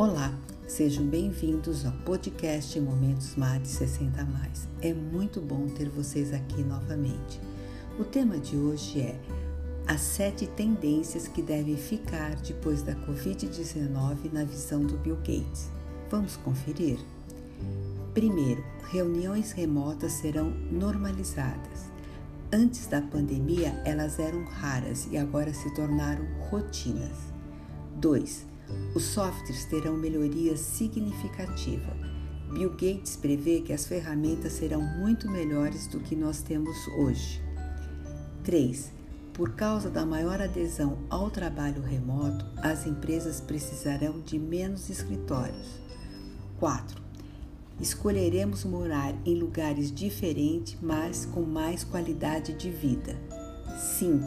Olá, sejam bem-vindos ao podcast Momentos MAD 60 Mais. É muito bom ter vocês aqui novamente. O tema de hoje é as sete tendências que devem ficar depois da Covid-19 na visão do Bill Gates. Vamos conferir? Primeiro, reuniões remotas serão normalizadas. Antes da pandemia, elas eram raras e agora se tornaram rotinas. 2. Os softwares terão melhorias significativas. Bill Gates prevê que as ferramentas serão muito melhores do que nós temos hoje. 3. Por causa da maior adesão ao trabalho remoto, as empresas precisarão de menos escritórios. 4. Escolheremos morar em lugares diferentes, mas com mais qualidade de vida. 5.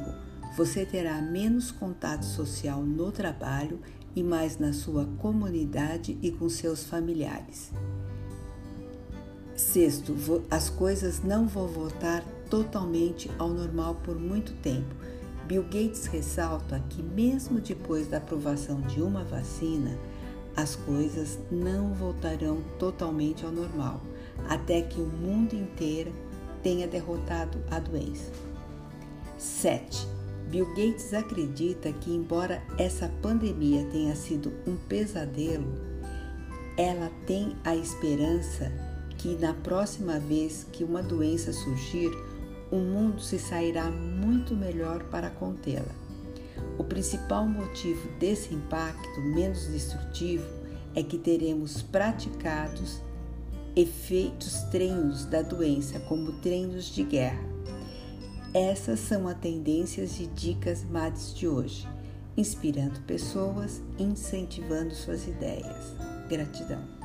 Você terá menos contato social no trabalho e mais na sua comunidade e com seus familiares. Sexto, as coisas não vão voltar totalmente ao normal por muito tempo. Bill Gates ressalta que, mesmo depois da aprovação de uma vacina, as coisas não voltarão totalmente ao normal, até que o mundo inteiro tenha derrotado a doença. 7. Bill Gates acredita que, embora essa pandemia tenha sido um pesadelo, ela tem a esperança que na próxima vez que uma doença surgir, o mundo se sairá muito melhor para contê-la. O principal motivo desse impacto menos destrutivo é que teremos praticados efeitos treinos da doença, como treinos de guerra. Essas são as tendências e dicas MADs de hoje, inspirando pessoas, incentivando suas ideias. Gratidão.